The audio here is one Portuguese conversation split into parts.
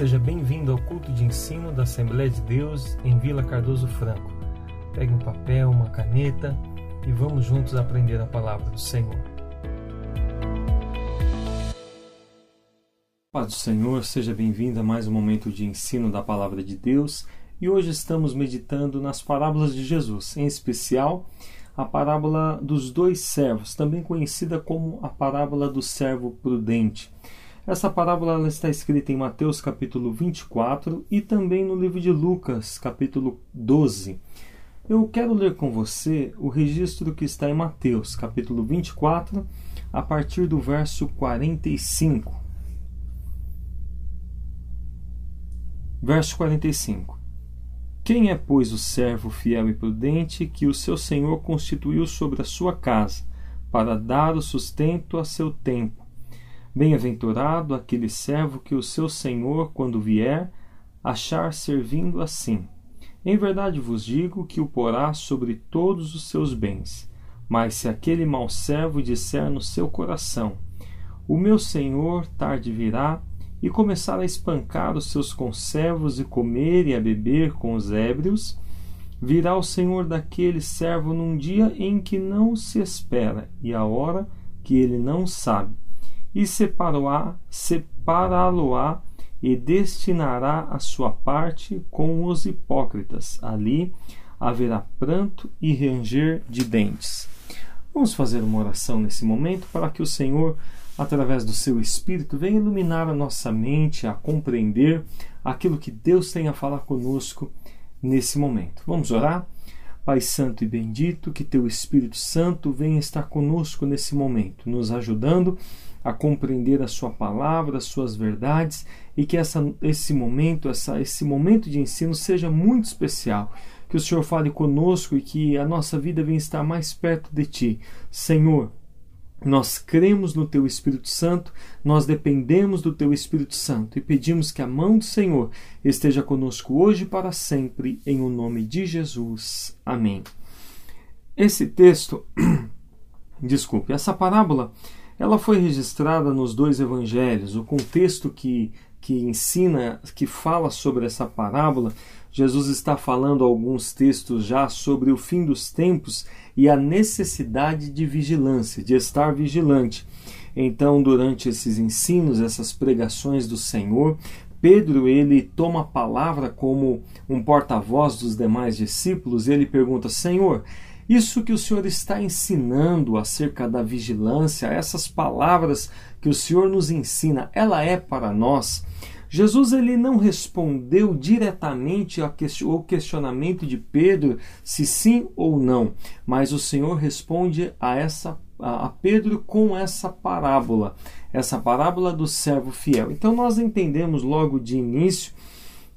Seja bem-vindo ao culto de ensino da Assembleia de Deus em Vila Cardoso Franco. Pegue um papel, uma caneta e vamos juntos aprender a palavra do Senhor. Paz do Senhor, seja bem-vindo a mais um momento de ensino da palavra de Deus. E hoje estamos meditando nas parábolas de Jesus, em especial a parábola dos dois servos, também conhecida como a parábola do servo prudente. Essa parábola está escrita em Mateus capítulo 24 e também no livro de Lucas, capítulo 12. Eu quero ler com você o registro que está em Mateus, capítulo 24, a partir do verso 45. Verso 45. Quem é, pois, o servo fiel e prudente que o seu senhor constituiu sobre a sua casa, para dar o sustento a seu tempo? Bem-aventurado aquele servo que o seu senhor, quando vier, achar servindo assim. Em verdade vos digo que o porá sobre todos os seus bens. Mas se aquele mau servo disser no seu coração: O meu senhor tarde virá, e começar a espancar os seus conservos e comer e a beber com os ébrios, virá o senhor daquele servo num dia em que não se espera e a hora que ele não sabe e separá-lo-á separá e destinará a sua parte com os hipócritas. Ali haverá pranto e ranger de dentes. Vamos fazer uma oração nesse momento para que o Senhor, através do seu Espírito, venha iluminar a nossa mente a compreender aquilo que Deus tem a falar conosco nesse momento. Vamos orar? Pai Santo e bendito, que teu Espírito Santo venha estar conosco nesse momento, nos ajudando compreender a sua palavra, as suas verdades e que essa, esse momento, essa, esse momento de ensino seja muito especial. Que o Senhor fale conosco e que a nossa vida venha estar mais perto de Ti. Senhor, nós cremos no Teu Espírito Santo, nós dependemos do Teu Espírito Santo e pedimos que a mão do Senhor esteja conosco hoje e para sempre, em o nome de Jesus. Amém. Esse texto, desculpe, essa parábola ela foi registrada nos dois evangelhos. O contexto que, que ensina, que fala sobre essa parábola, Jesus está falando alguns textos já sobre o fim dos tempos e a necessidade de vigilância, de estar vigilante. Então, durante esses ensinos, essas pregações do Senhor, Pedro ele toma a palavra como um porta-voz dos demais discípulos e ele pergunta: Senhor, isso que o Senhor está ensinando acerca da vigilância, essas palavras que o Senhor nos ensina, ela é para nós. Jesus ele não respondeu diretamente ao questionamento de Pedro se sim ou não, mas o Senhor responde a essa a Pedro com essa parábola, essa parábola do servo fiel. Então nós entendemos logo de início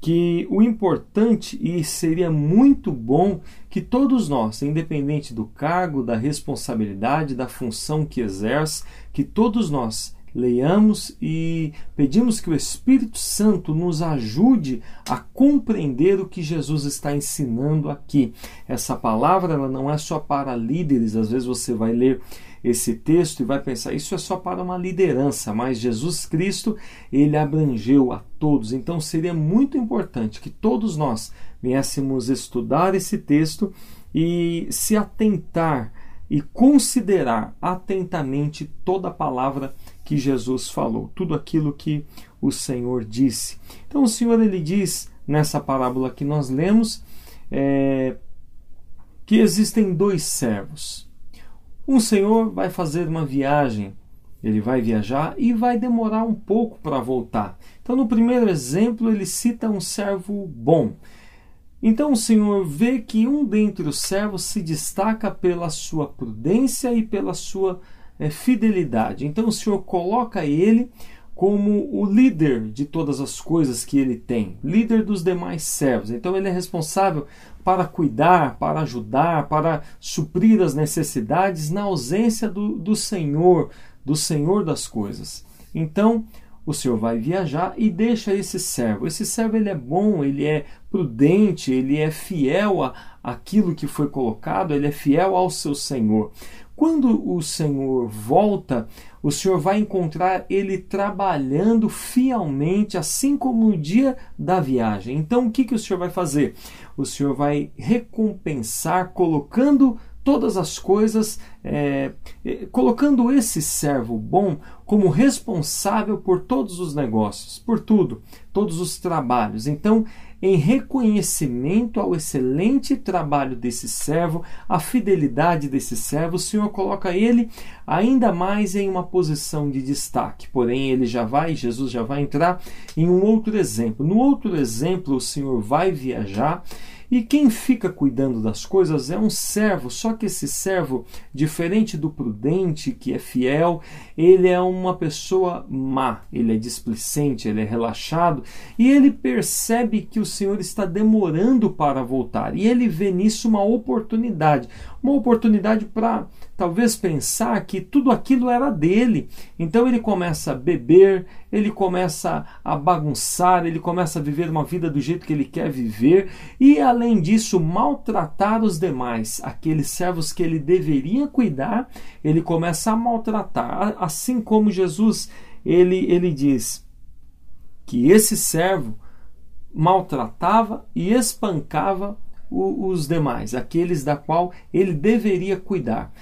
que o importante e seria muito bom que todos nós, independente do cargo, da responsabilidade, da função que exerce, que todos nós leiamos e pedimos que o Espírito Santo nos ajude a compreender o que Jesus está ensinando aqui. Essa palavra ela não é só para líderes, às vezes você vai ler esse texto e vai pensar isso é só para uma liderança, mas Jesus Cristo ele abrangeu a todos. Então seria muito importante que todos nós viéssemos estudar esse texto e se atentar e considerar atentamente toda a palavra que Jesus falou, tudo aquilo que o Senhor disse. Então o Senhor ele diz nessa parábola que nós lemos é, que existem dois servos. Um senhor vai fazer uma viagem, ele vai viajar e vai demorar um pouco para voltar. Então, no primeiro exemplo, ele cita um servo bom. Então o Senhor vê que um dentre os servos se destaca pela sua prudência e pela sua é, fidelidade. Então o Senhor coloca ele como o líder de todas as coisas que ele tem, líder dos demais servos. Então ele é responsável para cuidar, para ajudar, para suprir as necessidades na ausência do, do Senhor, do Senhor das coisas. Então o Senhor vai viajar e deixa esse servo. Esse servo ele é bom, ele é prudente, ele é fiel a aquilo que foi colocado, ele é fiel ao seu Senhor. Quando o Senhor volta, o Senhor vai encontrar ele trabalhando fielmente, assim como no dia da viagem. Então, o que, que o Senhor vai fazer? O Senhor vai recompensar, colocando todas as coisas, é, é, colocando esse servo bom como responsável por todos os negócios, por tudo, todos os trabalhos. Então, em reconhecimento ao excelente trabalho desse servo, a fidelidade desse servo, o Senhor coloca ele ainda mais em uma posição de destaque. Porém, ele já vai, Jesus já vai entrar em um outro exemplo. No outro exemplo, o Senhor vai viajar e quem fica cuidando das coisas é um servo, só que esse servo, diferente do prudente, que é fiel, ele é uma pessoa má, ele é displicente, ele é relaxado e ele percebe que o Senhor está demorando para voltar e ele vê nisso uma oportunidade uma oportunidade para talvez pensar que tudo aquilo era dele. Então ele começa a beber, ele começa a bagunçar, ele começa a viver uma vida do jeito que ele quer viver e, além disso, maltratar os demais, aqueles servos que ele deveria cuidar, ele começa a maltratar. Assim como Jesus, ele, ele diz que esse servo maltratava e espancava os demais, aqueles da qual ele deveria cuidar.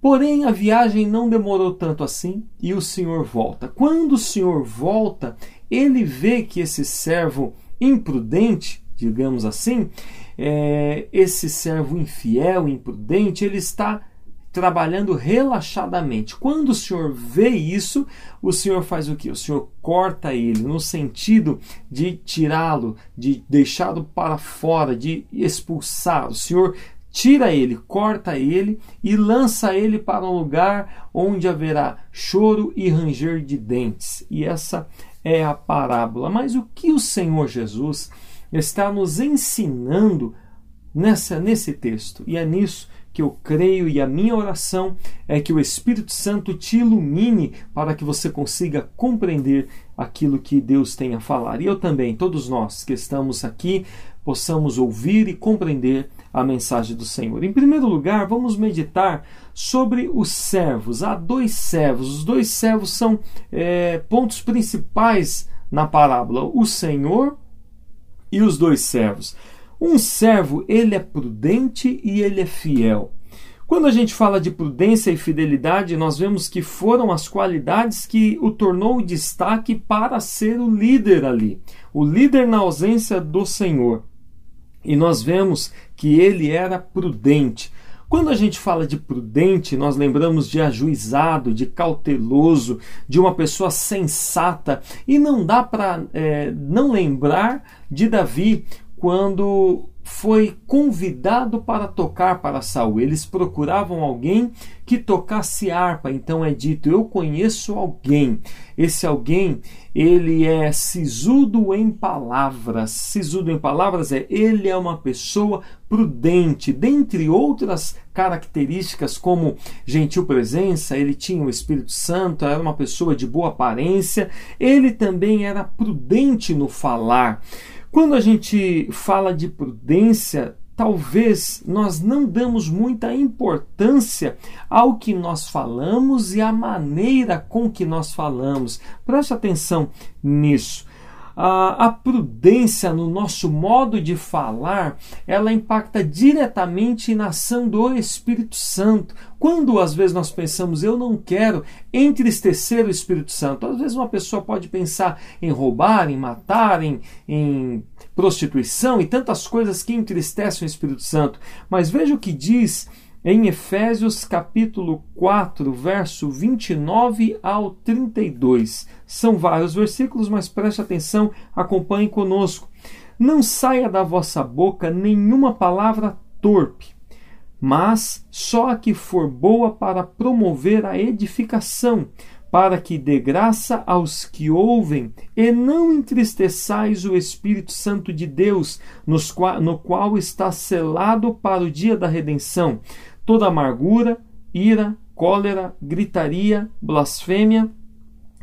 Porém, a viagem não demorou tanto assim e o Senhor volta. Quando o Senhor volta, ele vê que esse servo imprudente, digamos assim, é, esse servo infiel, imprudente, ele está trabalhando relaxadamente. Quando o Senhor vê isso, o Senhor faz o que? O Senhor corta ele no sentido de tirá-lo, de deixá-lo para fora, de expulsar. O Senhor tira ele, corta ele e lança ele para um lugar onde haverá choro e ranger de dentes. E essa é a parábola. Mas o que o Senhor Jesus está nos ensinando nessa nesse texto? E é nisso que eu creio e a minha oração é que o Espírito Santo te ilumine para que você consiga compreender aquilo que Deus tem a falar. E eu também, todos nós que estamos aqui, possamos ouvir e compreender a mensagem do Senhor. Em primeiro lugar, vamos meditar sobre os servos. Há dois servos. Os dois servos são é, pontos principais na parábola: o Senhor e os dois servos. Um servo, ele é prudente e ele é fiel. Quando a gente fala de prudência e fidelidade, nós vemos que foram as qualidades que o tornou destaque para ser o líder ali, o líder na ausência do Senhor. E nós vemos que ele era prudente. Quando a gente fala de prudente, nós lembramos de ajuizado, de cauteloso, de uma pessoa sensata. E não dá para é, não lembrar de Davi, quando foi convidado para tocar para Saul. Eles procuravam alguém que tocasse harpa. Então é dito: eu conheço alguém. Esse alguém, ele é sisudo em palavras. Sisudo em palavras é ele é uma pessoa prudente, dentre outras características como gentil presença, ele tinha o Espírito Santo, era uma pessoa de boa aparência, ele também era prudente no falar. Quando a gente fala de prudência, talvez nós não damos muita importância ao que nós falamos e à maneira com que nós falamos. Preste atenção nisso a, prudência no nosso modo de falar, ela impacta diretamente na ação do Espírito Santo. Quando às vezes nós pensamos, eu não quero entristecer o Espírito Santo, às vezes uma pessoa pode pensar em roubar, em matar, em, em prostituição e tantas coisas que entristecem o Espírito Santo. Mas veja o que diz em Efésios capítulo 4, verso 29 ao 32. São vários versículos, mas preste atenção, acompanhe conosco. Não saia da vossa boca nenhuma palavra torpe, mas só a que for boa para promover a edificação, para que dê graça aos que ouvem, e não entristeçais o Espírito Santo de Deus, no qual está selado para o dia da redenção toda amargura, ira, cólera, gritaria, blasfêmia,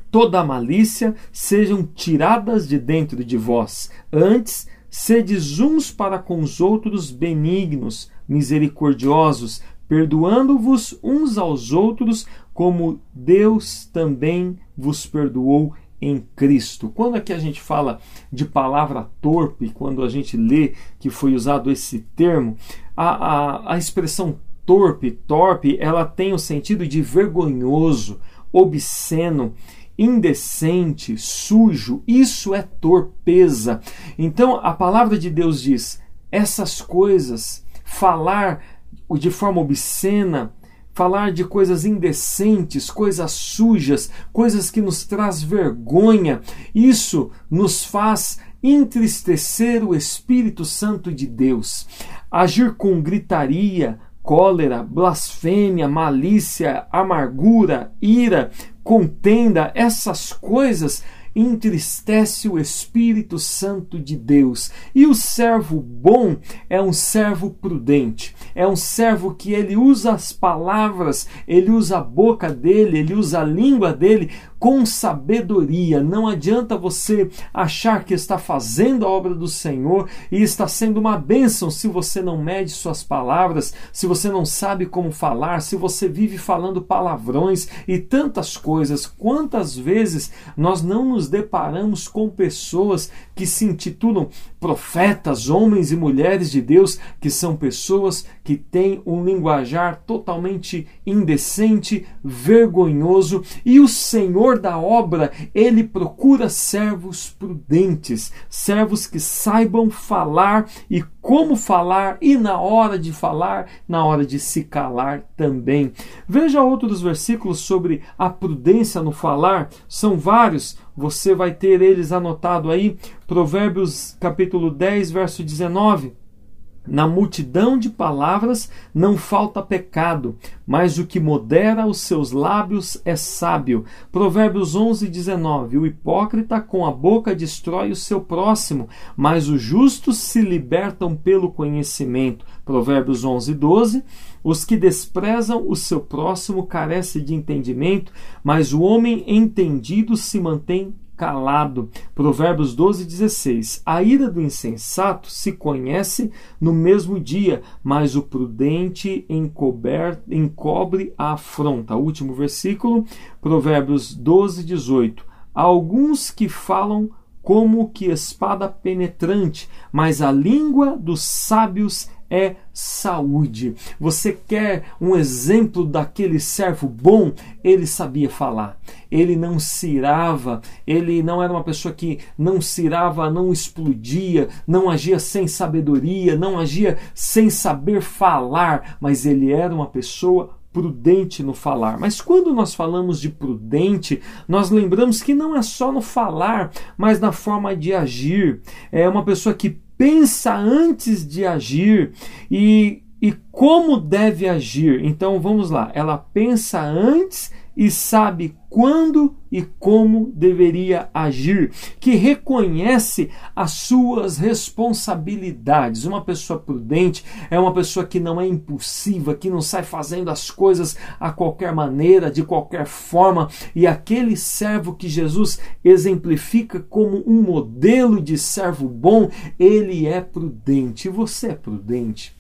toda malícia sejam tiradas de dentro de vós. Antes, sedes uns para com os outros benignos, misericordiosos, perdoando-vos uns aos outros, como Deus também vos perdoou em Cristo. Quando aqui a gente fala de palavra torpe, quando a gente lê que foi usado esse termo, a, a, a expressão torpe, torpe, ela tem o sentido de vergonhoso, obsceno, indecente, sujo. Isso é torpeza. Então a palavra de Deus diz: essas coisas, falar de forma obscena, falar de coisas indecentes, coisas sujas, coisas que nos traz vergonha, isso nos faz entristecer o Espírito Santo de Deus. Agir com gritaria, cólera, blasfêmia, malícia, amargura, ira, contenda, essas coisas entristece o Espírito Santo de Deus. E o servo bom é um servo prudente, é um servo que ele usa as palavras, ele usa a boca dele, ele usa a língua dele com sabedoria. Não adianta você achar que está fazendo a obra do Senhor e está sendo uma bênção se você não mede suas palavras, se você não sabe como falar, se você vive falando palavrões e tantas coisas. Quantas vezes nós não nos deparamos com pessoas que se intitulam profetas, homens e mulheres de Deus, que são pessoas que têm um linguajar totalmente indecente, vergonhoso, e o Senhor da obra, ele procura servos prudentes, servos que saibam falar e como falar e na hora de falar, na hora de se calar também. Veja outros versículos sobre a prudência no falar, são vários, você vai ter eles anotado aí, Provérbios capítulo 10, verso 19. Na multidão de palavras não falta pecado, mas o que modera os seus lábios é sábio. Provérbios 11, 19. O hipócrita com a boca destrói o seu próximo, mas os justos se libertam pelo conhecimento. Provérbios 11, 12. Os que desprezam o seu próximo carecem de entendimento, mas o homem entendido se mantém calado. Provérbios 12, 16. A ira do insensato se conhece no mesmo dia, mas o prudente encobre a afronta. Último versículo, Provérbios 12, 18. Há alguns que falam como que espada penetrante, mas a língua dos sábios é saúde. Você quer um exemplo daquele servo bom? Ele sabia falar, ele não cirava, ele não era uma pessoa que não cirava, não explodia, não agia sem sabedoria, não agia sem saber falar, mas ele era uma pessoa prudente no falar. Mas quando nós falamos de prudente, nós lembramos que não é só no falar, mas na forma de agir. É uma pessoa que pensa antes de agir e, e como deve agir. Então vamos lá, ela pensa antes e sabe quando e como deveria agir, que reconhece as suas responsabilidades. Uma pessoa prudente é uma pessoa que não é impulsiva, que não sai fazendo as coisas a qualquer maneira, de qualquer forma, e aquele servo que Jesus exemplifica como um modelo de servo bom, ele é prudente. Você é prudente?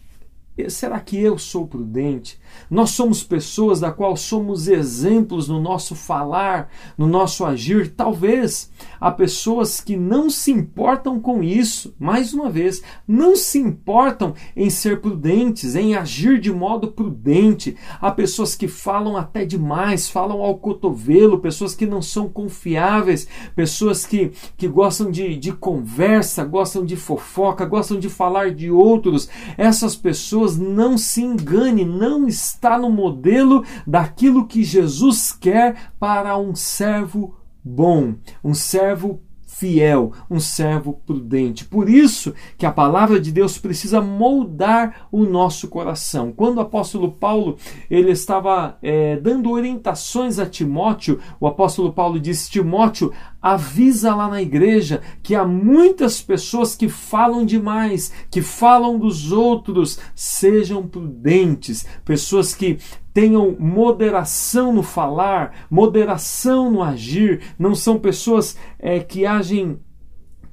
Será que eu sou prudente? Nós somos pessoas da qual somos exemplos no nosso falar, no nosso agir. Talvez há pessoas que não se importam com isso. Mais uma vez, não se importam em ser prudentes, em agir de modo prudente. Há pessoas que falam até demais, falam ao cotovelo, pessoas que não são confiáveis, pessoas que, que gostam de, de conversa, gostam de fofoca, gostam de falar de outros. Essas pessoas não se engane, não está no modelo daquilo que Jesus quer para um servo bom, um servo fiel, um servo prudente. Por isso que a palavra de Deus precisa moldar o nosso coração. Quando o apóstolo Paulo ele estava é, dando orientações a Timóteo, o apóstolo Paulo disse: Timóteo, avisa lá na igreja que há muitas pessoas que falam demais, que falam dos outros, sejam prudentes, pessoas que tenham moderação no falar, moderação no agir, não são pessoas é, que agem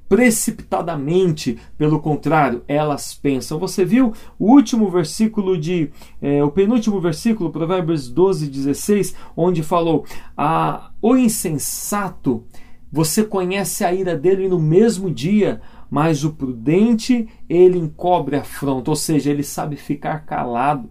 precipitadamente, pelo contrário, elas pensam. Você viu o último versículo de, é, o penúltimo versículo, Provérbios 12, 16, onde falou: ah, O insensato, você conhece a ira dele no mesmo dia, mas o prudente ele encobre a afronta, ou seja, ele sabe ficar calado.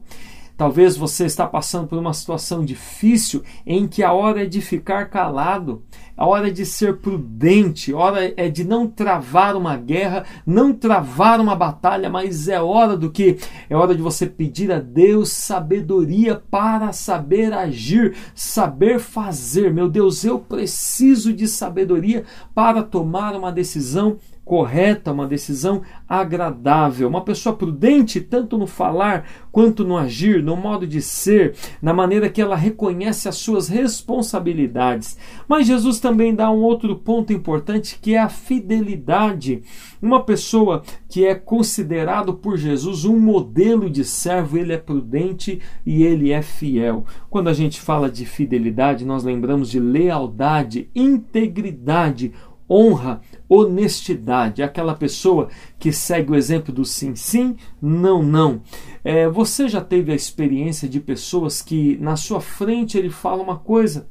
Talvez você está passando por uma situação difícil em que a hora é de ficar calado, a hora é de ser prudente, a hora é de não travar uma guerra, não travar uma batalha, mas é hora do que? É hora de você pedir a Deus sabedoria para saber agir, saber fazer. Meu Deus, eu preciso de sabedoria para tomar uma decisão correta, uma decisão agradável. Uma pessoa prudente, tanto no falar quanto no agir, no modo de ser, na maneira que ela reconhece as suas responsabilidades. Mas Jesus também dá um outro ponto importante que é a fidelidade. Uma pessoa que é considerado por Jesus um modelo de servo, ele é prudente e ele é fiel. Quando a gente fala de fidelidade, nós lembramos de lealdade, integridade, honra, honestidade, aquela pessoa que segue o exemplo do sim, sim, não, não. É, você já teve a experiência de pessoas que na sua frente ele fala uma coisa,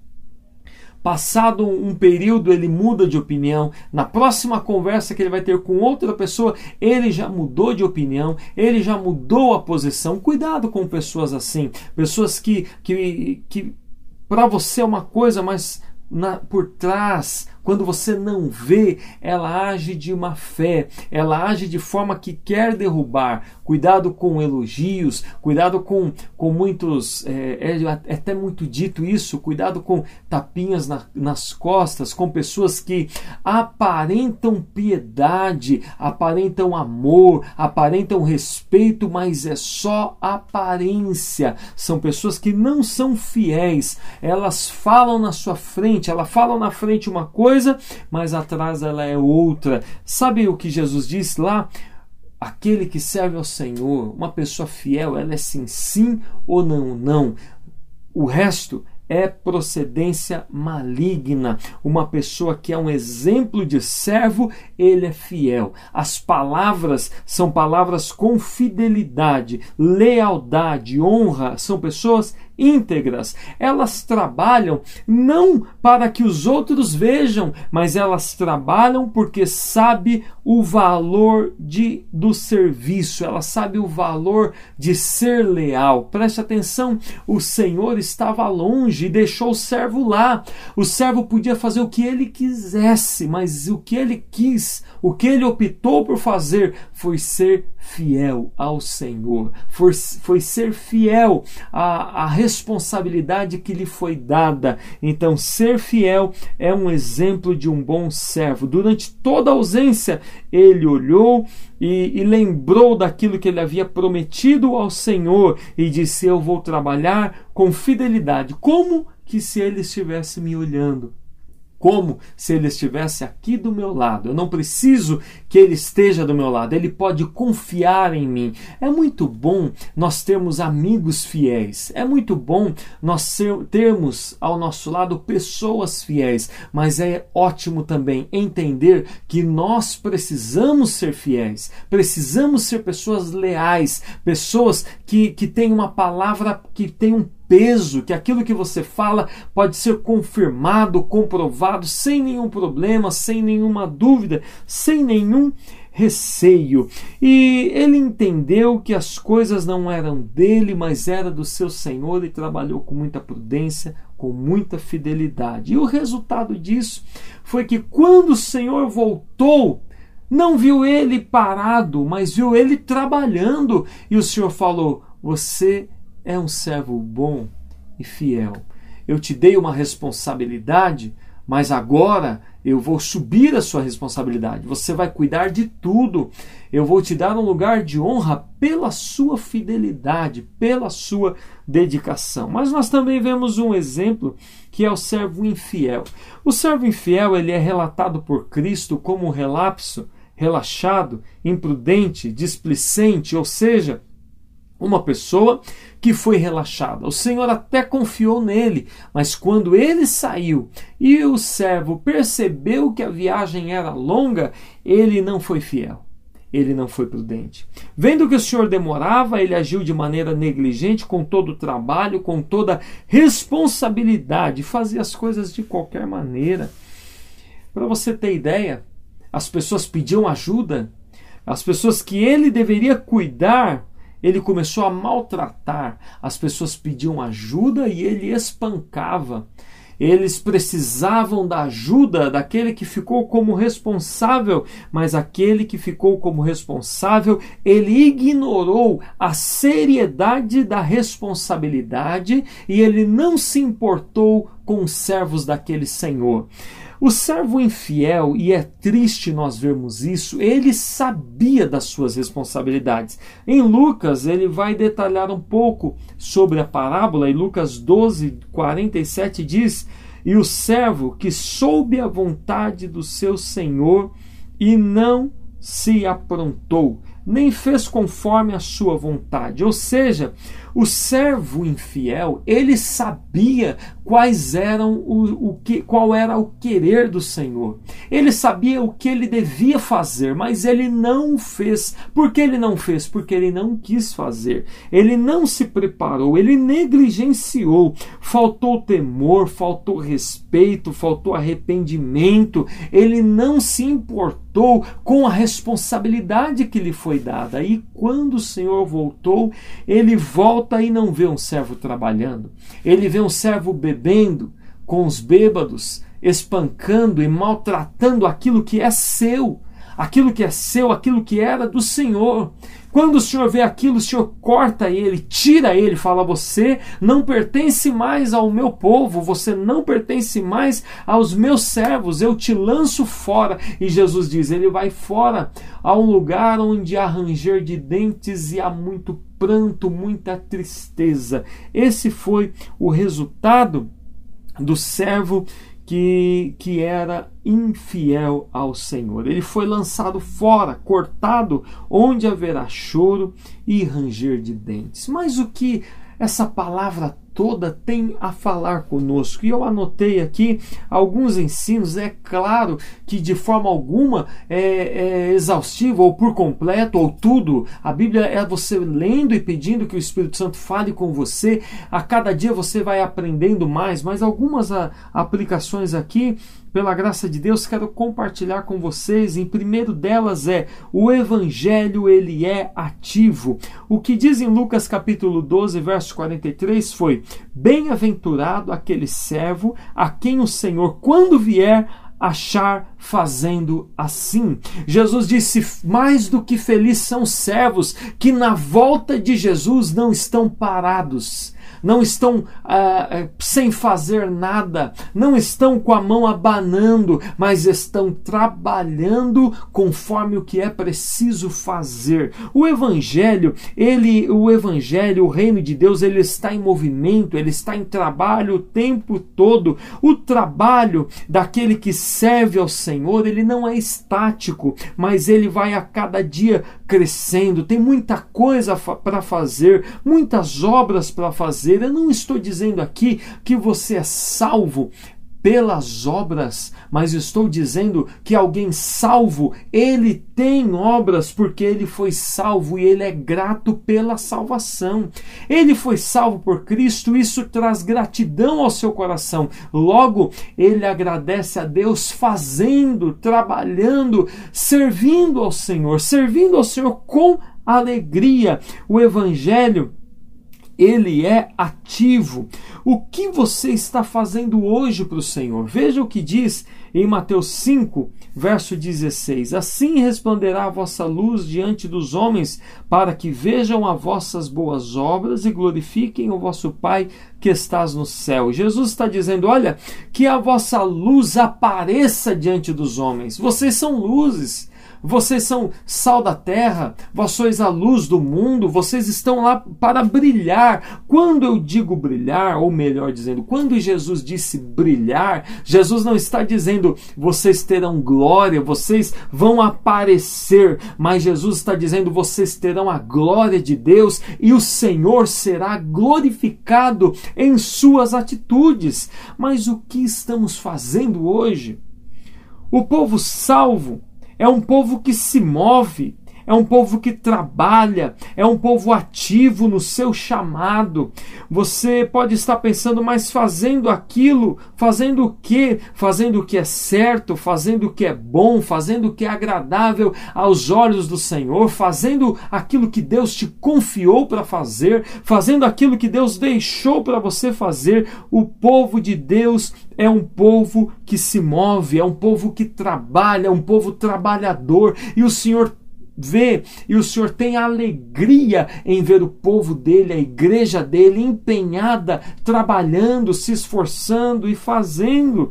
passado um período ele muda de opinião, na próxima conversa que ele vai ter com outra pessoa, ele já mudou de opinião, ele já mudou a posição. Cuidado com pessoas assim, pessoas que, que, que para você é uma coisa, mas na, por trás quando você não vê, ela age de uma fé, ela age de forma que quer derrubar. Cuidado com elogios, cuidado com, com muitos. É, é, é até muito dito isso, cuidado com tapinhas na, nas costas, com pessoas que aparentam piedade, aparentam amor, aparentam respeito, mas é só aparência. São pessoas que não são fiéis, elas falam na sua frente, elas falam na frente uma coisa coisa, mas atrás ela é outra. Sabe o que Jesus disse lá? Aquele que serve ao Senhor, uma pessoa fiel, ela é sim, sim ou não, não. O resto é procedência maligna. Uma pessoa que é um exemplo de servo, ele é fiel. As palavras são palavras com fidelidade, lealdade, honra. São pessoas íntegras. Elas trabalham não para que os outros vejam, mas elas trabalham porque sabe o valor de, do serviço, ela sabe o valor de ser leal. Preste atenção, o Senhor estava longe e deixou o servo lá. O servo podia fazer o que ele quisesse, mas o que ele quis, o que ele optou por fazer foi ser fiel ao Senhor, foi, foi ser fiel à, à responsabilidade que lhe foi dada. Então, ser fiel é um exemplo de um bom servo. Durante toda a ausência, ele olhou e, e lembrou daquilo que ele havia prometido ao Senhor e disse: Eu vou trabalhar com fidelidade, como que se ele estivesse me olhando como se ele estivesse aqui do meu lado. Eu não preciso que ele esteja do meu lado, ele pode confiar em mim. É muito bom nós termos amigos fiéis, é muito bom nós termos ao nosso lado pessoas fiéis, mas é ótimo também entender que nós precisamos ser fiéis, precisamos ser pessoas leais, pessoas que, que têm uma palavra que tem um peso, que aquilo que você fala pode ser confirmado, comprovado, sem nenhum problema, sem nenhuma dúvida, sem nenhum receio. E ele entendeu que as coisas não eram dele, mas era do seu Senhor e trabalhou com muita prudência, com muita fidelidade. E o resultado disso foi que quando o Senhor voltou, não viu ele parado, mas viu ele trabalhando. E o Senhor falou: Você é um servo bom e fiel. Eu te dei uma responsabilidade, mas agora eu vou subir a sua responsabilidade. Você vai cuidar de tudo. Eu vou te dar um lugar de honra pela sua fidelidade, pela sua dedicação. Mas nós também vemos um exemplo que é o servo infiel. O servo infiel ele é relatado por Cristo como um relapso, relaxado, imprudente, displicente, ou seja, uma pessoa que foi relaxada. O Senhor até confiou nele, mas quando ele saiu e o servo percebeu que a viagem era longa, ele não foi fiel. Ele não foi prudente. Vendo que o Senhor demorava, ele agiu de maneira negligente, com todo o trabalho, com toda responsabilidade, fazia as coisas de qualquer maneira. Para você ter ideia, as pessoas pediam ajuda, as pessoas que ele deveria cuidar ele começou a maltratar, as pessoas pediam ajuda e ele espancava. Eles precisavam da ajuda daquele que ficou como responsável, mas aquele que ficou como responsável, ele ignorou a seriedade da responsabilidade e ele não se importou com os servos daquele senhor. O servo infiel, e é triste nós vermos isso, ele sabia das suas responsabilidades. Em Lucas, ele vai detalhar um pouco sobre a parábola, e Lucas 12, 47 diz: E o servo que soube a vontade do seu senhor e não se aprontou, nem fez conforme a sua vontade. Ou seja, o servo infiel, ele sabia quais eram o, o que, qual era o querer do Senhor. Ele sabia o que ele devia fazer, mas ele não fez. Por que ele não fez? Porque ele não quis fazer. Ele não se preparou, ele negligenciou. Faltou temor, faltou respeito, faltou arrependimento. Ele não se importou com a responsabilidade que lhe foi dada. E quando o Senhor voltou, ele volta volta e não vê um servo trabalhando. Ele vê um servo bebendo com os bêbados, espancando e maltratando aquilo que é seu, aquilo que é seu, aquilo que era do Senhor. Quando o Senhor vê aquilo, o Senhor corta ele, tira ele, fala: Você não pertence mais ao meu povo, você não pertence mais aos meus servos, eu te lanço fora. E Jesus diz: Ele vai fora a um lugar onde há ranger de dentes e há muito pranto, muita tristeza. Esse foi o resultado do servo que, que era infiel ao Senhor. Ele foi lançado fora, cortado, onde haverá choro e ranger de dentes. Mas o que essa palavra toda tem a falar conosco. E eu anotei aqui alguns ensinos. É claro que de forma alguma é, é exaustivo ou por completo ou tudo. A Bíblia é você lendo e pedindo que o Espírito Santo fale com você. A cada dia você vai aprendendo mais, mas algumas a, aplicações aqui pela graça de Deus, quero compartilhar com vocês. Em primeiro delas é o evangelho, ele é ativo. O que diz em Lucas capítulo 12, verso 43 foi: Bem-aventurado aquele servo a quem o Senhor, quando vier, achar fazendo assim. Jesus disse: Mais do que felizes são servos que na volta de Jesus não estão parados não estão ah, eh, sem fazer nada, não estão com a mão abanando, mas estão trabalhando conforme o que é preciso fazer. O evangelho, ele, o evangelho, o reino de Deus, ele está em movimento, ele está em trabalho o tempo todo. O trabalho daquele que serve ao Senhor, ele não é estático, mas ele vai a cada dia crescendo. Tem muita coisa para fazer, muitas obras para fazer fazer. Eu não estou dizendo aqui que você é salvo pelas obras, mas estou dizendo que alguém salvo, ele tem obras porque ele foi salvo e ele é grato pela salvação. Ele foi salvo por Cristo, isso traz gratidão ao seu coração. Logo, ele agradece a Deus fazendo, trabalhando, servindo ao Senhor, servindo ao Senhor com alegria. O evangelho ele é ativo. O que você está fazendo hoje para o Senhor? Veja o que diz em Mateus 5, verso 16: Assim resplenderá a vossa luz diante dos homens, para que vejam as vossas boas obras e glorifiquem o vosso Pai que estás no céu. Jesus está dizendo: Olha, que a vossa luz apareça diante dos homens. Vocês são luzes. Vocês são sal da terra, vós sois a luz do mundo, vocês estão lá para brilhar. Quando eu digo brilhar, ou melhor dizendo, quando Jesus disse brilhar, Jesus não está dizendo vocês terão glória, vocês vão aparecer, mas Jesus está dizendo vocês terão a glória de Deus e o Senhor será glorificado em suas atitudes. Mas o que estamos fazendo hoje? O povo salvo é um povo que se move, é um povo que trabalha, é um povo ativo no seu chamado. Você pode estar pensando, mas fazendo aquilo, fazendo o que? Fazendo o que é certo, fazendo o que é bom, fazendo o que é agradável aos olhos do Senhor, fazendo aquilo que Deus te confiou para fazer, fazendo aquilo que Deus deixou para você fazer. O povo de Deus é um povo que se move, é um povo que trabalha, é um povo trabalhador, e o Senhor vê e o Senhor tem alegria em ver o povo dele, a igreja dele empenhada, trabalhando, se esforçando e fazendo.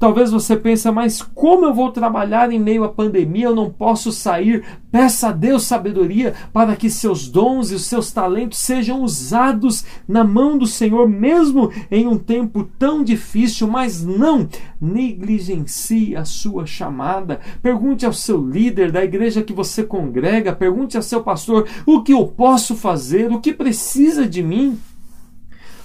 Talvez você pense, mas como eu vou trabalhar em meio à pandemia? Eu não posso sair. Peça a Deus sabedoria para que seus dons e os seus talentos sejam usados na mão do Senhor, mesmo em um tempo tão difícil. Mas não negligencie a sua chamada. Pergunte ao seu líder da igreja que você congrega, pergunte ao seu pastor o que eu posso fazer, o que precisa de mim.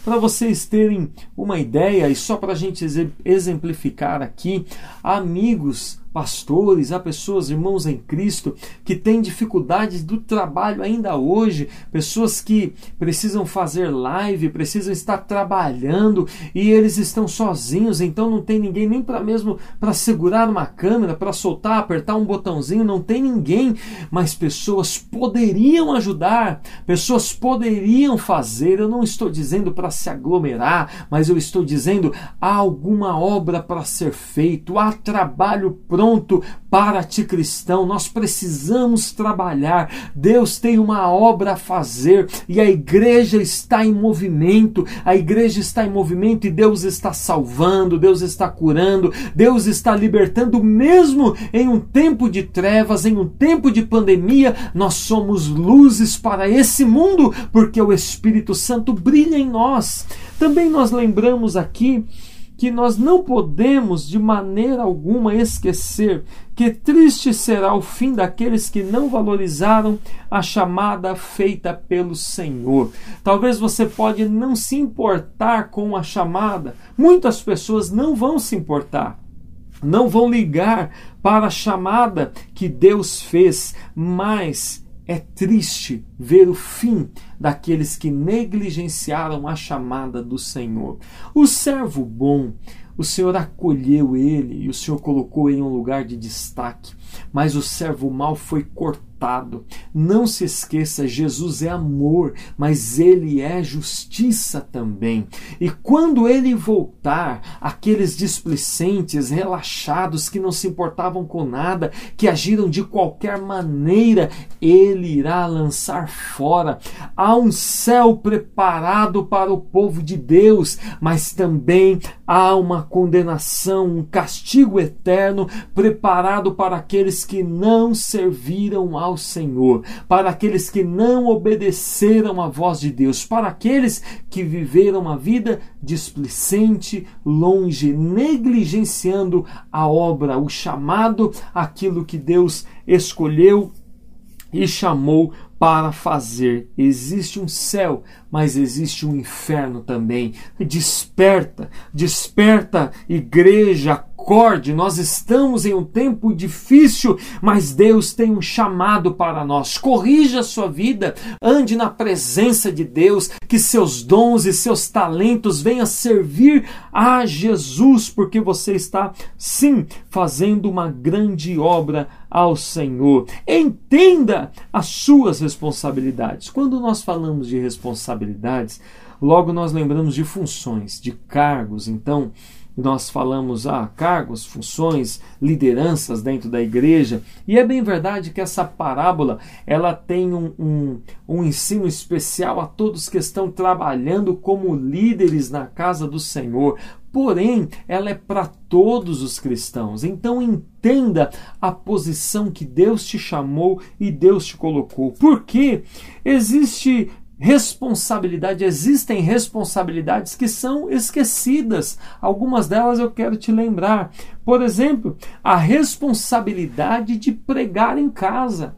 Para vocês terem uma ideia, e só para a gente exemplificar aqui, amigos pastores, há pessoas, irmãos em Cristo, que têm dificuldades do trabalho ainda hoje, pessoas que precisam fazer live, precisam estar trabalhando e eles estão sozinhos, então não tem ninguém nem para mesmo para segurar uma câmera, para soltar, apertar um botãozinho, não tem ninguém, mas pessoas poderiam ajudar, pessoas poderiam fazer. Eu não estou dizendo para se aglomerar, mas eu estou dizendo há alguma obra para ser feito, há trabalho pronto pronto para ti, cristão. Nós precisamos trabalhar. Deus tem uma obra a fazer e a igreja está em movimento. A igreja está em movimento e Deus está salvando, Deus está curando, Deus está libertando, mesmo em um tempo de trevas, em um tempo de pandemia. Nós somos luzes para esse mundo porque o Espírito Santo brilha em nós. Também nós lembramos aqui que nós não podemos de maneira alguma esquecer que triste será o fim daqueles que não valorizaram a chamada feita pelo Senhor. Talvez você pode não se importar com a chamada. Muitas pessoas não vão se importar. Não vão ligar para a chamada que Deus fez, mas é triste ver o fim daqueles que negligenciaram a chamada do Senhor. O servo bom, o Senhor acolheu ele e o Senhor colocou em um lugar de destaque, mas o servo mau foi cortado não se esqueça, Jesus é amor, mas ele é justiça também. E quando ele voltar, aqueles displicentes, relaxados, que não se importavam com nada, que agiram de qualquer maneira, ele irá lançar fora. Há um céu preparado para o povo de Deus, mas também há uma condenação, um castigo eterno preparado para aqueles que não serviram ao Senhor, para aqueles que não obedeceram à voz de Deus, para aqueles que viveram uma vida displicente, longe, negligenciando a obra, o chamado, aquilo que Deus escolheu e chamou para fazer. Existe um céu, mas existe um inferno também. Desperta, desperta, igreja, nós estamos em um tempo difícil, mas Deus tem um chamado para nós. Corrija a sua vida, ande na presença de Deus, que seus dons e seus talentos venham servir a Jesus, porque você está sim fazendo uma grande obra ao Senhor. Entenda as suas responsabilidades. Quando nós falamos de responsabilidades, logo nós lembramos de funções, de cargos. Então, nós falamos ah, cargos, funções, lideranças dentro da igreja. E é bem verdade que essa parábola ela tem um, um, um ensino especial a todos que estão trabalhando como líderes na casa do Senhor. Porém, ela é para todos os cristãos. Então entenda a posição que Deus te chamou e Deus te colocou. Porque existe responsabilidade, existem responsabilidades que são esquecidas. Algumas delas eu quero te lembrar. Por exemplo, a responsabilidade de pregar em casa.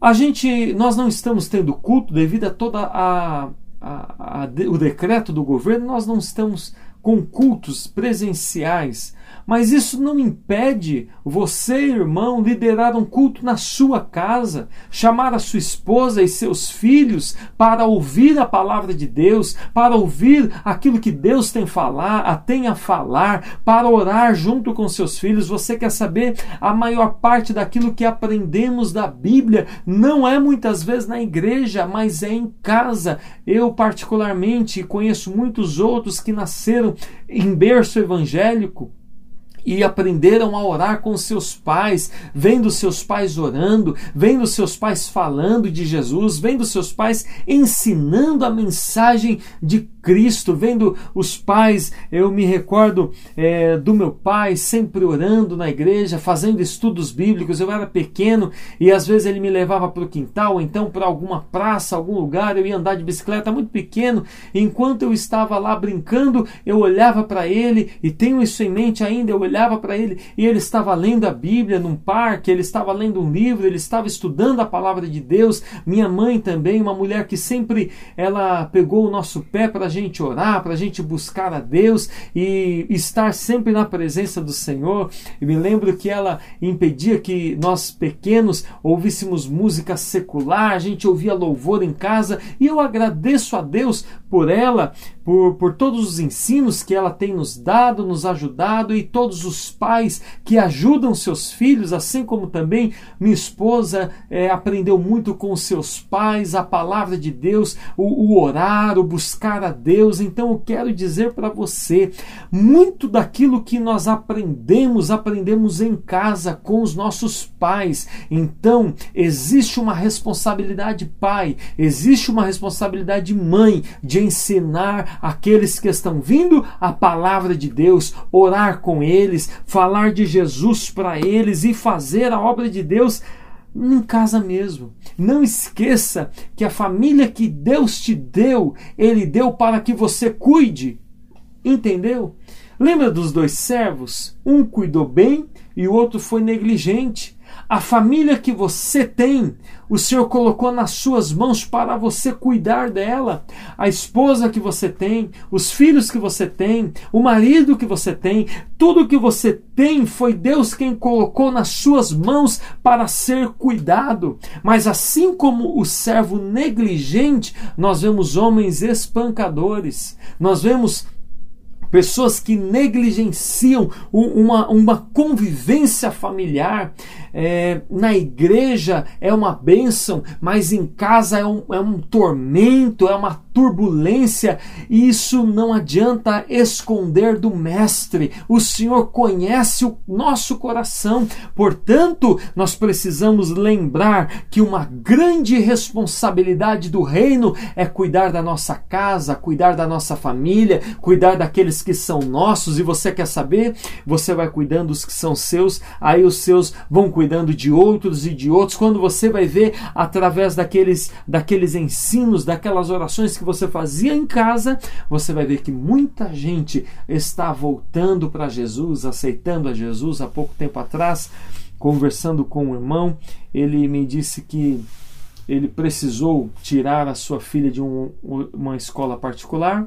A gente, nós não estamos tendo culto devido a toda a, a, a o decreto do governo, nós não estamos com cultos presenciais mas isso não impede você, irmão, liderar um culto na sua casa, chamar a sua esposa e seus filhos para ouvir a palavra de Deus, para ouvir aquilo que Deus tem falar, tem a falar, para orar junto com seus filhos. Você quer saber a maior parte daquilo que aprendemos da Bíblia não é muitas vezes na igreja, mas é em casa. Eu particularmente conheço muitos outros que nasceram em berço evangélico e aprenderam a orar com seus pais, vendo seus pais orando, vendo seus pais falando de Jesus, vendo seus pais ensinando a mensagem de Cristo, vendo os pais. Eu me recordo é, do meu pai sempre orando na igreja, fazendo estudos bíblicos. Eu era pequeno e às vezes ele me levava para o quintal, então para alguma praça, algum lugar. Eu ia andar de bicicleta muito pequeno. Enquanto eu estava lá brincando, eu olhava para ele e tenho isso em mente ainda. Eu olhava para ele e ele estava lendo a Bíblia num parque, ele estava lendo um livro, ele estava estudando a palavra de Deus. Minha mãe também, uma mulher que sempre ela pegou o nosso pé para gente orar, para a gente buscar a Deus e estar sempre na presença do Senhor. E me lembro que ela impedia que nós pequenos ouvíssemos música secular, a gente ouvia louvor em casa e eu agradeço a Deus por ela, por, por todos os ensinos que ela tem nos dado, nos ajudado e todos os pais que ajudam seus filhos, assim como também minha esposa é, aprendeu muito com seus pais, a palavra de Deus, o, o orar, o buscar a Deus. Então eu quero dizer para você, muito daquilo que nós aprendemos, aprendemos em casa com os nossos pais. Então existe uma responsabilidade pai, existe uma responsabilidade mãe de ensinar aqueles que estão vindo a palavra de Deus, orar com eles, falar de Jesus para eles e fazer a obra de Deus em casa mesmo. Não esqueça que a família que Deus te deu, Ele deu para que você cuide. Entendeu? Lembra dos dois servos? Um cuidou bem e o outro foi negligente. A família que você tem, o Senhor colocou nas suas mãos para você cuidar dela. A esposa que você tem, os filhos que você tem, o marido que você tem, tudo que você tem foi Deus quem colocou nas suas mãos para ser cuidado. Mas assim como o servo negligente, nós vemos homens espancadores, nós vemos pessoas que negligenciam uma, uma convivência familiar. É, na igreja é uma bênção, mas em casa é um, é um tormento, é uma turbulência, e isso não adianta esconder do Mestre. O Senhor conhece o nosso coração, portanto, nós precisamos lembrar que uma grande responsabilidade do reino é cuidar da nossa casa, cuidar da nossa família, cuidar daqueles que são nossos, e você quer saber? Você vai cuidando dos que são seus, aí os seus vão cuidando de outros e de outros. Quando você vai ver através daqueles, daqueles ensinos, daquelas orações que você fazia em casa, você vai ver que muita gente está voltando para Jesus, aceitando a Jesus. Há pouco tempo atrás, conversando com um irmão, ele me disse que ele precisou tirar a sua filha de um, uma escola particular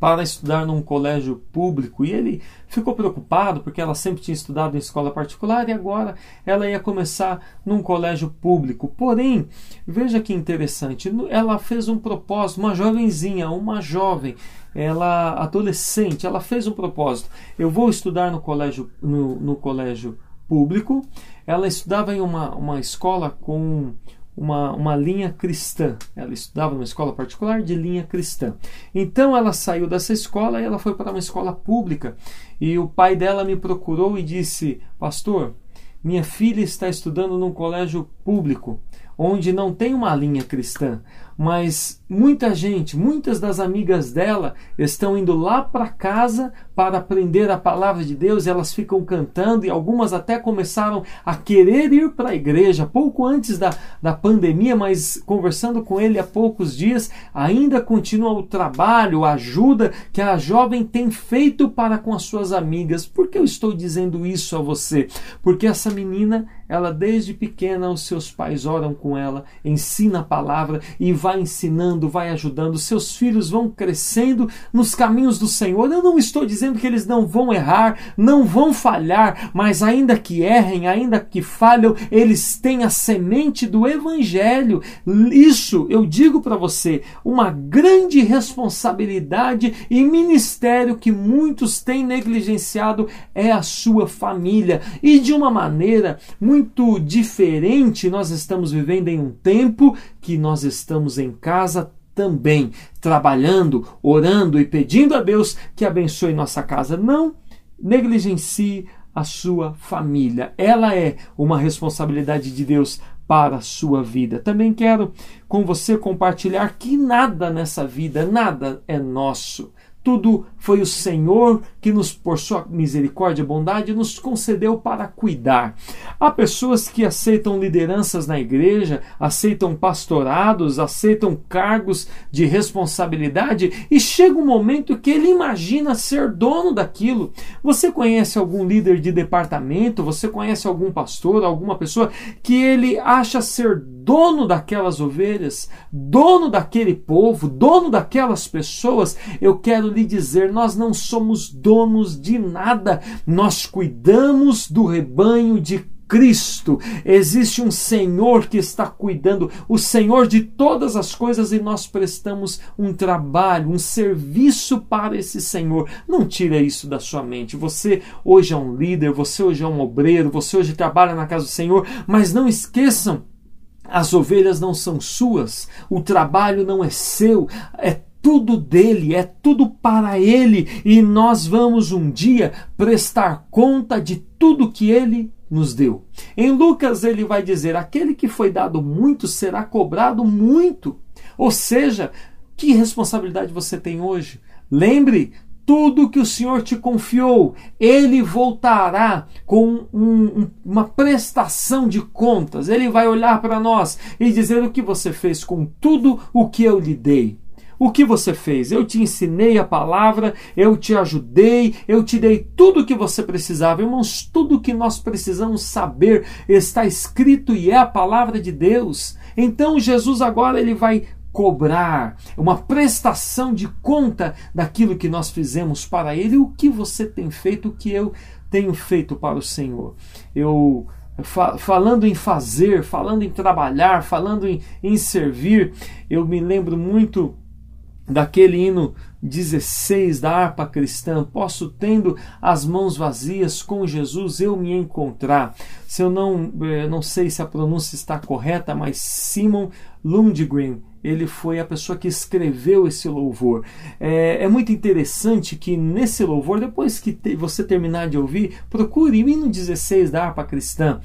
para estudar num colégio público e ele ficou preocupado porque ela sempre tinha estudado em escola particular e agora ela ia começar num colégio público. Porém, veja que interessante, ela fez um propósito, uma jovenzinha, uma jovem, ela adolescente, ela fez um propósito. Eu vou estudar no colégio no, no colégio público. Ela estudava em uma, uma escola com uma, uma linha cristã. Ela estudava numa escola particular de linha cristã. Então ela saiu dessa escola e ela foi para uma escola pública. E o pai dela me procurou e disse: Pastor, minha filha está estudando num colégio público onde não tem uma linha cristã, mas muita gente, muitas das amigas dela estão indo lá para casa para aprender a palavra de Deus, e elas ficam cantando e algumas até começaram a querer ir para a igreja pouco antes da, da pandemia, mas conversando com ele há poucos dias, ainda continua o trabalho, a ajuda que a jovem tem feito para com as suas amigas. Por que eu estou dizendo isso a você? Porque essa menina, ela desde pequena, os seus pais oram com ela, ensina a palavra e vai ensinando, vai ajudando. Seus filhos vão crescendo nos caminhos do Senhor. Eu não estou dizendo que eles não vão errar, não vão falhar, mas ainda que errem, ainda que falham, eles têm a semente do Evangelho. Isso, eu digo para você, uma grande responsabilidade e ministério que muitos têm negligenciado é a sua família. E de uma maneira muito diferente, nós estamos vivendo em um tempo que nós estamos em casa também trabalhando, orando e pedindo a Deus que abençoe nossa casa. Não negligencie a sua família. Ela é uma responsabilidade de Deus para a sua vida. Também quero com você compartilhar que nada nessa vida, nada é nosso. Tudo foi o Senhor que nos, por sua misericórdia e bondade, nos concedeu para cuidar. Há pessoas que aceitam lideranças na igreja, aceitam pastorados, aceitam cargos de responsabilidade e chega um momento que ele imagina ser dono daquilo. Você conhece algum líder de departamento? Você conhece algum pastor, alguma pessoa que ele acha ser dono daquelas ovelhas, dono daquele povo, dono daquelas pessoas? Eu quero lhe dizer, nós não somos donos de nada, nós cuidamos do rebanho de Cristo. Existe um Senhor que está cuidando, o Senhor de todas as coisas, e nós prestamos um trabalho, um serviço para esse Senhor. Não tira isso da sua mente. Você hoje é um líder, você hoje é um obreiro, você hoje trabalha na casa do Senhor, mas não esqueçam. As ovelhas não são suas, o trabalho não é seu, é tudo dele, é tudo para ele, e nós vamos um dia prestar conta de tudo que ele nos deu. Em Lucas ele vai dizer: aquele que foi dado muito será cobrado muito. Ou seja, que responsabilidade você tem hoje? Lembre, tudo que o Senhor te confiou, Ele voltará com um, uma prestação de contas. Ele vai olhar para nós e dizer o que você fez com tudo o que eu lhe dei. O que você fez? Eu te ensinei a palavra, eu te ajudei, eu te dei tudo o que você precisava. Irmãos, tudo o que nós precisamos saber está escrito e é a palavra de Deus. Então Jesus agora ele vai cobrar uma prestação de conta daquilo que nós fizemos para ele. O que você tem feito, o que eu tenho feito para o Senhor? Eu falando em fazer, falando em trabalhar, falando em, em servir, eu me lembro muito daquele hino 16 da harpa cristã, posso tendo as mãos vazias com Jesus eu me encontrar. Se eu não eh, não sei se a pronúncia está correta, mas Simon Lundgren ele foi a pessoa que escreveu esse louvor. É, é muito interessante que nesse louvor, depois que te, você terminar de ouvir, procure o hino 16 da harpa cristã.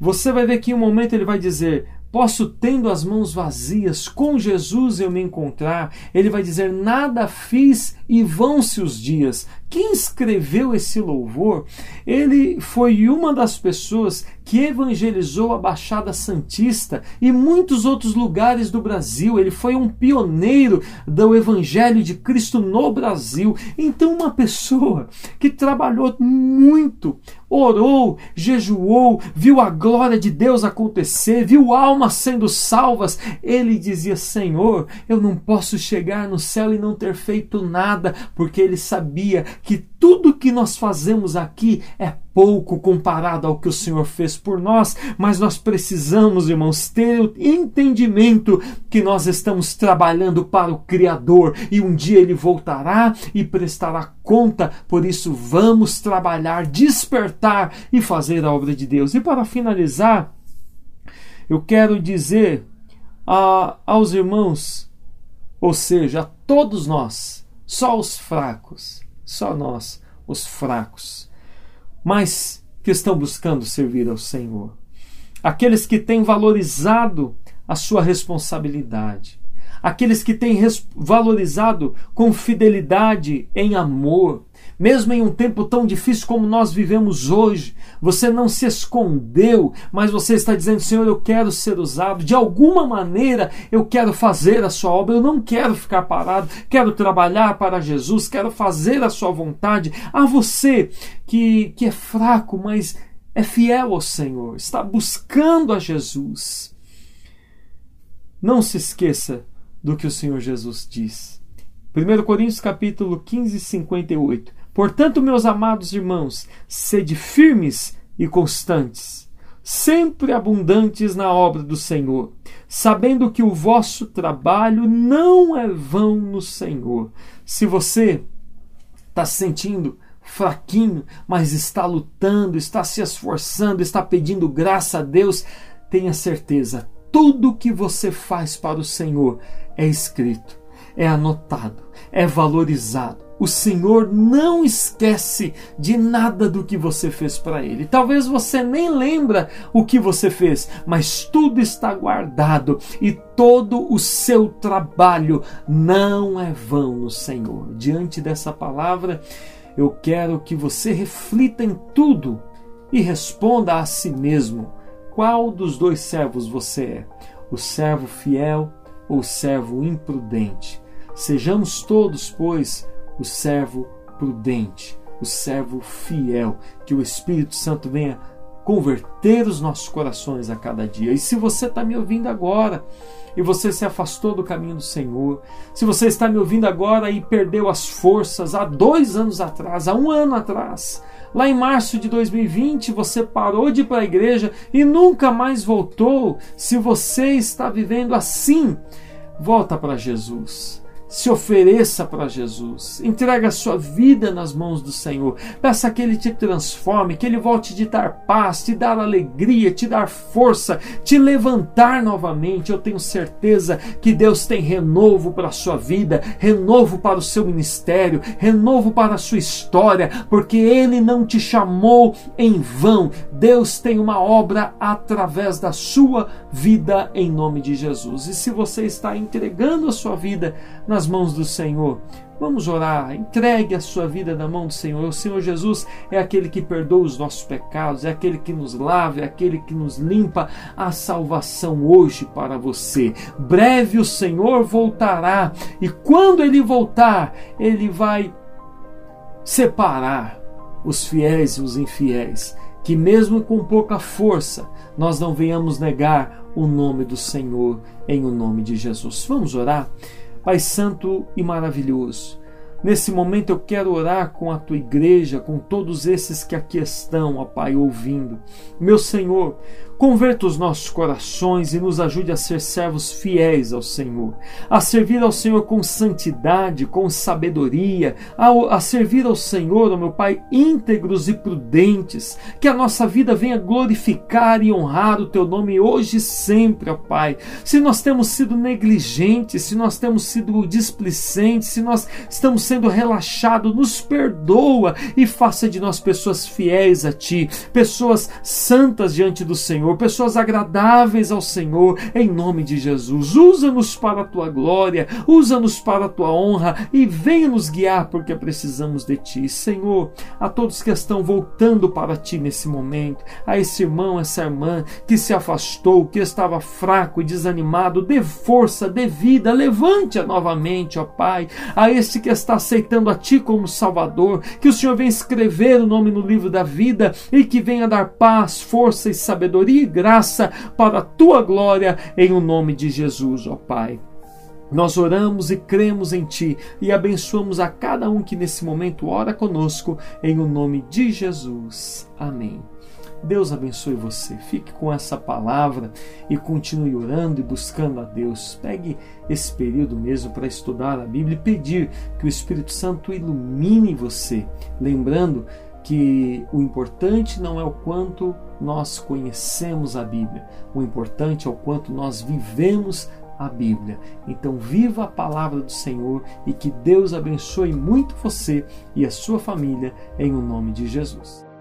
Você vai ver que em um momento ele vai dizer: Posso, tendo as mãos vazias, com Jesus eu me encontrar. Ele vai dizer: Nada fiz e vão-se os dias. Quem escreveu esse louvor, ele foi uma das pessoas que evangelizou a Baixada Santista e muitos outros lugares do Brasil. Ele foi um pioneiro do Evangelho de Cristo no Brasil. Então, uma pessoa que trabalhou muito, orou, jejuou, viu a glória de Deus acontecer, viu almas sendo salvas, ele dizia: Senhor, eu não posso chegar no céu e não ter feito nada, porque ele sabia que tudo que nós fazemos aqui é pouco comparado ao que o Senhor fez por nós, mas nós precisamos, irmãos, ter o entendimento que nós estamos trabalhando para o Criador e um dia ele voltará e prestará conta. Por isso, vamos trabalhar, despertar e fazer a obra de Deus. E para finalizar, eu quero dizer a, aos irmãos, ou seja, a todos nós, só os fracos, só nós, os fracos, mas que estão buscando servir ao Senhor. Aqueles que têm valorizado a sua responsabilidade, aqueles que têm valorizado com fidelidade em amor, mesmo em um tempo tão difícil como nós vivemos hoje, você não se escondeu, mas você está dizendo: Senhor, eu quero ser usado, de alguma maneira eu quero fazer a sua obra, eu não quero ficar parado, quero trabalhar para Jesus, quero fazer a sua vontade. A você que, que é fraco, mas é fiel ao Senhor, está buscando a Jesus. Não se esqueça do que o Senhor Jesus diz. 1 Coríntios capítulo 15, 58. Portanto, meus amados irmãos, sede firmes e constantes, sempre abundantes na obra do Senhor, sabendo que o vosso trabalho não é vão no Senhor. Se você está se sentindo fraquinho, mas está lutando, está se esforçando, está pedindo graça a Deus, tenha certeza, tudo que você faz para o Senhor é escrito, é anotado, é valorizado o Senhor não esquece de nada do que você fez para Ele. Talvez você nem lembra o que você fez, mas tudo está guardado e todo o seu trabalho não é vão no Senhor. Diante dessa palavra, eu quero que você reflita em tudo e responda a si mesmo: qual dos dois servos você é? O servo fiel ou o servo imprudente? Sejamos todos, pois, o servo prudente, o servo fiel, que o Espírito Santo venha converter os nossos corações a cada dia. E se você está me ouvindo agora e você se afastou do caminho do Senhor, se você está me ouvindo agora e perdeu as forças há dois anos atrás, há um ano atrás, lá em março de 2020 você parou de ir para a igreja e nunca mais voltou, se você está vivendo assim, volta para Jesus se ofereça para Jesus, entregue a sua vida nas mãos do Senhor, peça que Ele te transforme, que Ele volte te dar paz, te dar alegria, te dar força, te levantar novamente. Eu tenho certeza que Deus tem renovo para a sua vida, renovo para o seu ministério, renovo para a sua história, porque Ele não te chamou em vão. Deus tem uma obra através da sua vida em nome de Jesus. E se você está entregando a sua vida nas mãos do Senhor. Vamos orar, entregue a sua vida na mão do Senhor. O Senhor Jesus é aquele que perdoa os nossos pecados, é aquele que nos lava, é aquele que nos limpa. A salvação hoje para você. Breve o Senhor voltará e quando ele voltar, ele vai separar os fiéis e os infiéis. Que mesmo com pouca força, nós não venhamos negar o nome do Senhor em o nome de Jesus. Vamos orar? Pai Santo e maravilhoso, nesse momento eu quero orar com a tua igreja, com todos esses que aqui estão, ó Pai, ouvindo. Meu Senhor, Converta os nossos corações e nos ajude a ser servos fiéis ao Senhor, a servir ao Senhor com santidade, com sabedoria, a, a servir ao Senhor, ó meu Pai, íntegros e prudentes, que a nossa vida venha glorificar e honrar o Teu nome hoje e sempre, ó Pai. Se nós temos sido negligentes, se nós temos sido displicentes, se nós estamos sendo relaxados, nos perdoa e faça de nós pessoas fiéis a Ti, pessoas santas diante do Senhor Senhor, pessoas agradáveis ao Senhor, em nome de Jesus. Usa-nos para a tua glória, usa-nos para a tua honra e venha nos guiar, porque precisamos de ti. Senhor, a todos que estão voltando para ti nesse momento, a esse irmão, essa irmã que se afastou, que estava fraco e desanimado, dê força, dê vida, levante-a novamente, ó Pai, a esse que está aceitando a ti como Salvador, que o Senhor venha escrever o nome no livro da vida e que venha dar paz, força e sabedoria graça para a tua glória, em o nome de Jesus, ó Pai. Nós oramos e cremos em Ti e abençoamos a cada um que nesse momento ora conosco, em o nome de Jesus. Amém. Deus abençoe você. Fique com essa palavra e continue orando e buscando a Deus. Pegue esse período mesmo para estudar a Bíblia e pedir que o Espírito Santo ilumine você. Lembrando que o importante não é o quanto nós conhecemos a Bíblia, o importante é o quanto nós vivemos a Bíblia. Então, viva a palavra do Senhor e que Deus abençoe muito você e a sua família, em o nome de Jesus.